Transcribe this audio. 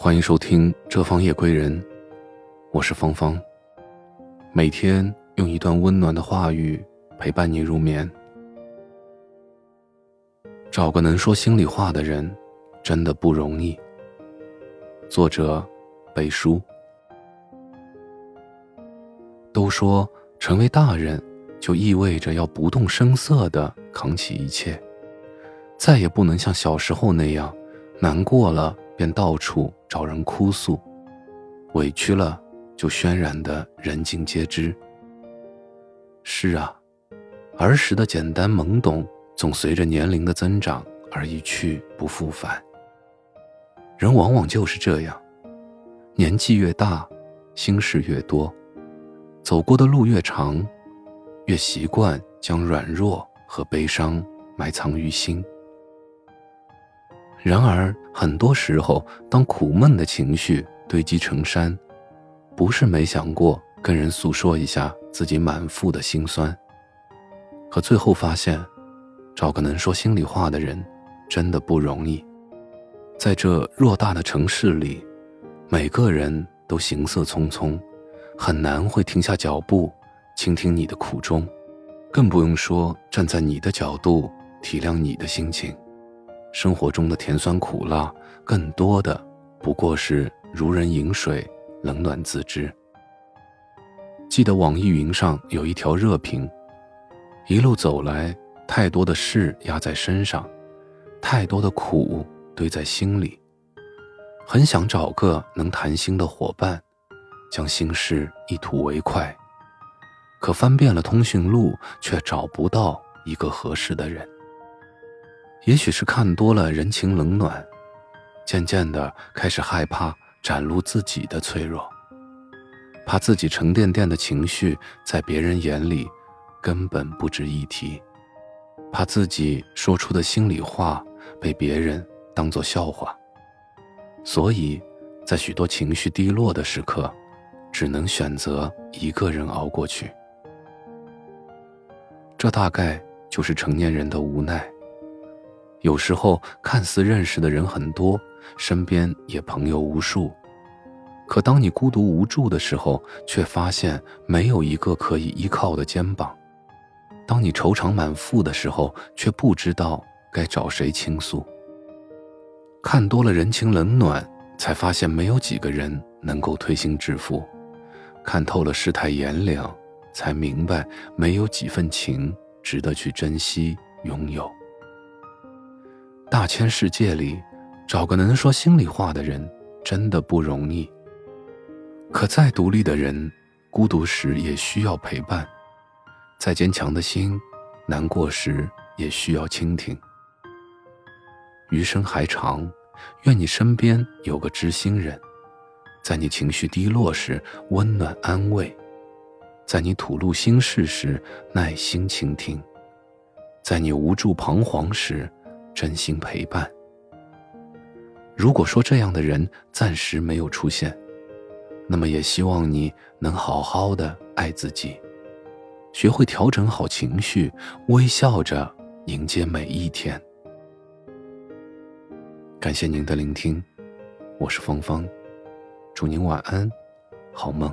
欢迎收听《这方夜归人》，我是芳芳。每天用一段温暖的话语陪伴你入眠。找个能说心里话的人，真的不容易。作者：北叔。都说成为大人，就意味着要不动声色的扛起一切，再也不能像小时候那样，难过了。便到处找人哭诉，委屈了就渲染的人尽皆知。是啊，儿时的简单懵懂，总随着年龄的增长而一去不复返。人往往就是这样，年纪越大，心事越多，走过的路越长，越习惯将软弱和悲伤埋藏于心。然而，很多时候，当苦闷的情绪堆积成山，不是没想过跟人诉说一下自己满腹的心酸，可最后发现，找个能说心里话的人，真的不容易。在这偌大的城市里，每个人都行色匆匆，很难会停下脚步，倾听你的苦衷，更不用说站在你的角度体谅你的心情。生活中的甜酸苦辣，更多的不过是如人饮水，冷暖自知。记得网易云上有一条热评：一路走来，太多的事压在身上，太多的苦堆在心里，很想找个能谈心的伙伴，将心事一吐为快，可翻遍了通讯录，却找不到一个合适的人。也许是看多了人情冷暖，渐渐的开始害怕展露自己的脆弱，怕自己沉甸甸的情绪在别人眼里根本不值一提，怕自己说出的心里话被别人当作笑话，所以，在许多情绪低落的时刻，只能选择一个人熬过去。这大概就是成年人的无奈。有时候看似认识的人很多，身边也朋友无数，可当你孤独无助的时候，却发现没有一个可以依靠的肩膀；当你愁肠满腹的时候，却不知道该找谁倾诉。看多了人情冷暖，才发现没有几个人能够推心置腹；看透了世态炎凉，才明白没有几份情值得去珍惜拥有。大千世界里，找个能说心里话的人，真的不容易。可再独立的人，孤独时也需要陪伴；再坚强的心，难过时也需要倾听。余生还长，愿你身边有个知心人，在你情绪低落时温暖安慰，在你吐露心事时耐心倾听，在你无助彷徨时。真心陪伴。如果说这样的人暂时没有出现，那么也希望你能好好的爱自己，学会调整好情绪，微笑着迎接每一天。感谢您的聆听，我是芳芳，祝您晚安，好梦。